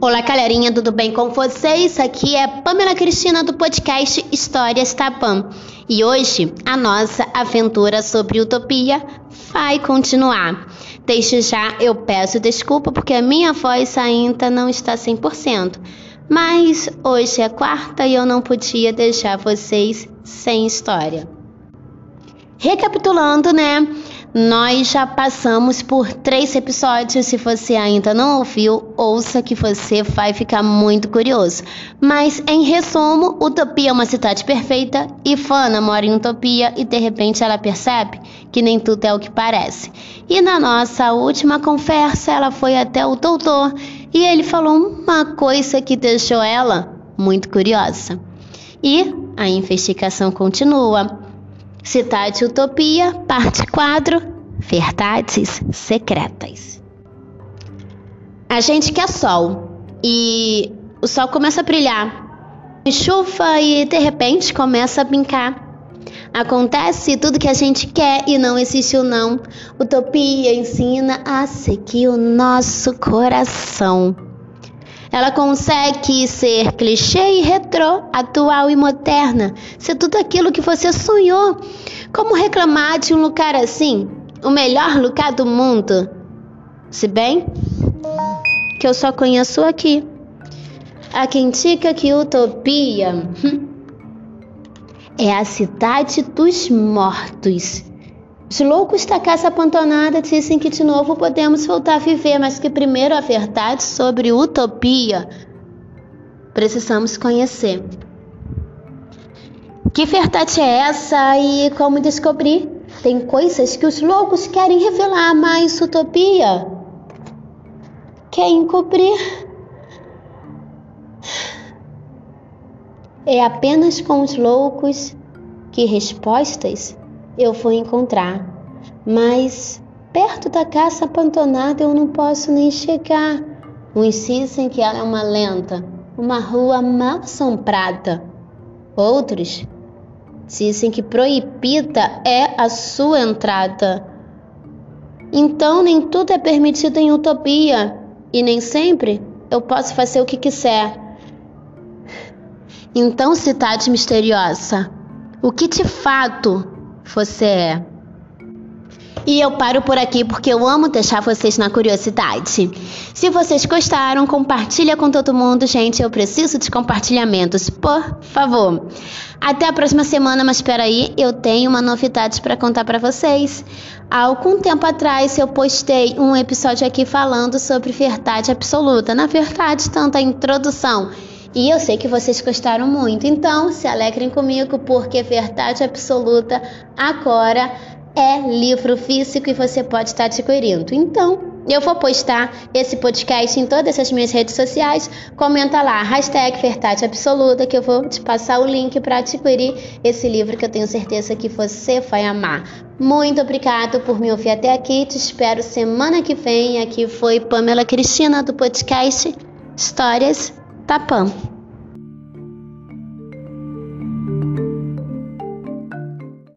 Olá, galerinha, tudo bem com vocês? Aqui é Pamela Cristina do podcast Histórias Tapam. E hoje a nossa aventura sobre utopia vai continuar. Desde já eu peço desculpa porque a minha voz ainda não está 100%. Mas hoje é quarta e eu não podia deixar vocês sem história. Recapitulando, né? Nós já passamos por três episódios. Se você ainda não ouviu, ouça que você vai ficar muito curioso. Mas, em resumo, Utopia é uma cidade perfeita e Fana mora em Utopia e de repente ela percebe que nem tudo é o que parece. E na nossa última conversa, ela foi até o doutor e ele falou uma coisa que deixou ela muito curiosa. E a investigação continua. Cidade Utopia, parte 4 Verdades Secretas. A gente quer sol e o sol começa a brilhar, chuva e de repente começa a brincar. Acontece tudo que a gente quer e não existe o não. Utopia ensina a seguir o nosso coração. Ela consegue ser clichê e retrô, atual e moderna, ser tudo aquilo que você sonhou. Como reclamar de um lugar assim? O melhor lugar do mundo? Se bem que eu só conheço aqui. A quem diga que utopia hum, é a cidade dos mortos. Os loucos da casa abandonada dizem que de novo podemos voltar a viver, mas que primeiro a verdade sobre utopia precisamos conhecer. Que verdade é essa e como descobrir? Tem coisas que os loucos querem revelar, mas utopia quer encobrir. É apenas com os loucos que respostas eu vou encontrar. Mas perto da casa abandonada eu não posso nem chegar. Uns dizem que ela é uma lenta, uma rua mal assombrada. Outros dizem que proibida é a sua entrada. Então nem tudo é permitido em utopia e nem sempre eu posso fazer o que quiser. Então, cidade misteriosa, o que de fato você é. E eu paro por aqui porque eu amo deixar vocês na curiosidade. Se vocês gostaram, compartilha com todo mundo, gente. Eu preciso de compartilhamentos, por favor. Até a próxima semana, mas espera aí, eu tenho uma novidade para contar para vocês. Há algum tempo atrás eu postei um episódio aqui falando sobre verdade absoluta. Na verdade, tanto a introdução e eu sei que vocês gostaram muito, então se alegrem comigo, porque Verdade Absoluta agora é livro físico e você pode estar adquirindo. Então, eu vou postar esse podcast em todas as minhas redes sociais. Comenta lá, hashtag Verdade Absoluta, que eu vou te passar o link para adquirir esse livro que eu tenho certeza que você vai amar. Muito obrigado por me ouvir até aqui. Te espero semana que vem. Aqui foi Pamela Cristina do podcast Histórias Tapam.